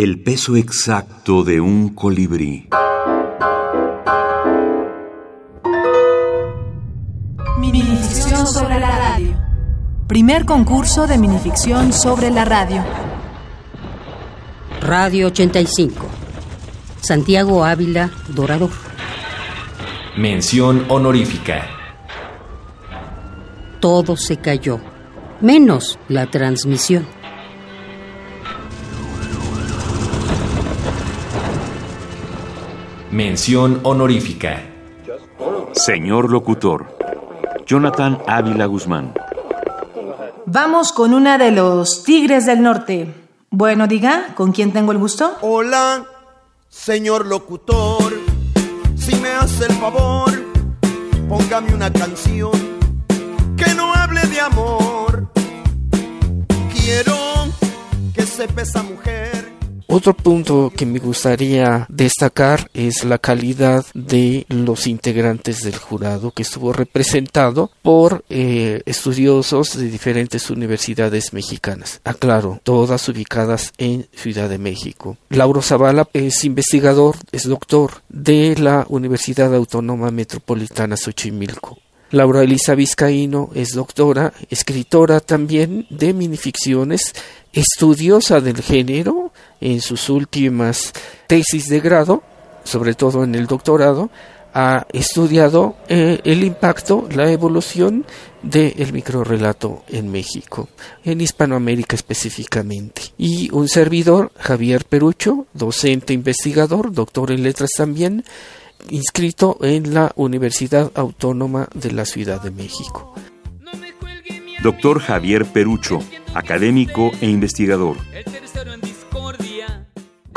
El peso exacto de un colibrí. Minificción sobre la radio. Primer concurso de minificción sobre la radio. Radio 85. Santiago Ávila, Dorador. Mención honorífica. Todo se cayó, menos la transmisión. Mención honorífica. Señor locutor. Jonathan Ávila Guzmán. Vamos con una de los Tigres del Norte. Bueno, diga, ¿con quién tengo el gusto? Hola, señor locutor. Si me hace el favor, póngame una canción que no hable de amor. Quiero que sepa esa mujer. Otro punto que me gustaría destacar es la calidad de los integrantes del jurado que estuvo representado por eh, estudiosos de diferentes universidades mexicanas. Aclaro, todas ubicadas en Ciudad de México. Lauro Zavala es investigador, es doctor de la Universidad Autónoma Metropolitana Xochimilco. Laura Elisa Vizcaíno es doctora, escritora también de minificciones, estudiosa del género en sus últimas tesis de grado, sobre todo en el doctorado, ha estudiado eh, el impacto, la evolución del microrelato en México, en Hispanoamérica específicamente. Y un servidor, Javier Perucho, docente investigador, doctor en letras también, inscrito en la Universidad Autónoma de la Ciudad de México. Doctor Javier Perucho, académico e investigador.